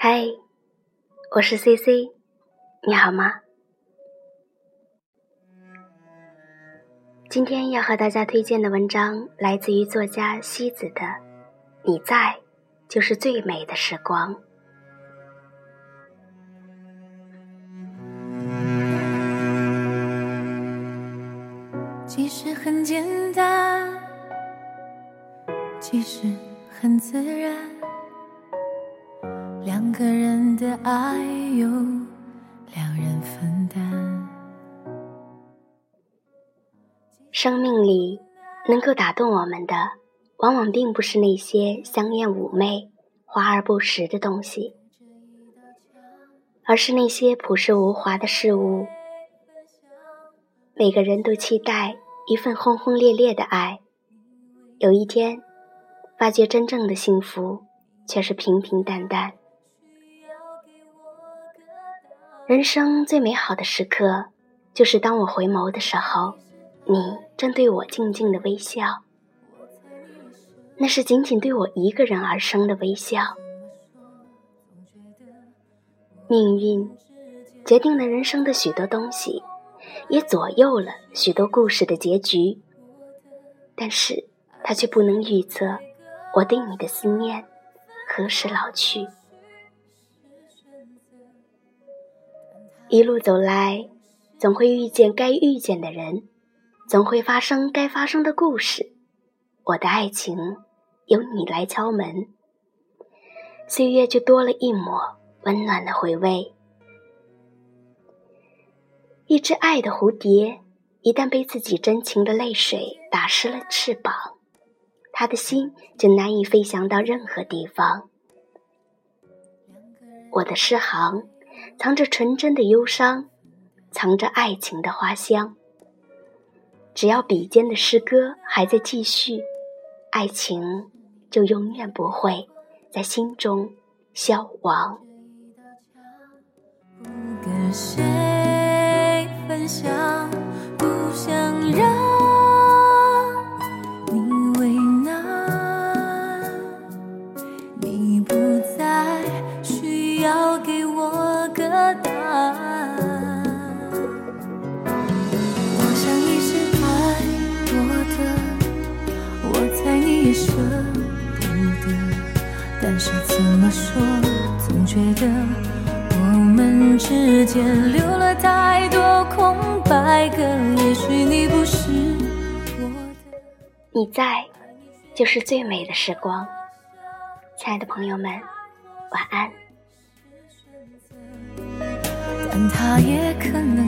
嗨，我是 C C，你好吗？今天要和大家推荐的文章来自于作家西子的《你在就是最美的时光》。其实很简单，其实很自然。两个人的爱由两人分担。生命里能够打动我们的，往往并不是那些香艳妩媚、华而不实的东西，而是那些朴实无华的事物。每个人都期待一份轰轰烈烈的爱，有一天，发觉真正的幸福却是平平淡淡。人生最美好的时刻，就是当我回眸的时候，你正对我静静的微笑。那是仅仅对我一个人而生的微笑。命运决定了人生的许多东西，也左右了许多故事的结局。但是，它却不能预测我对你的思念何时老去。一路走来，总会遇见该遇见的人，总会发生该发生的故事。我的爱情由你来敲门，岁月就多了一抹温暖的回味。一只爱的蝴蝶，一旦被自己真情的泪水打湿了翅膀，它的心就难以飞翔到任何地方。我的诗行。藏着纯真的忧伤，藏着爱情的花香。只要笔尖的诗歌还在继续，爱情就永远不会在心中消亡。觉得我们之间留了太多空白格，也许你不是我的。你在，就是最美的时光。亲爱的朋友们，晚安。但他也可能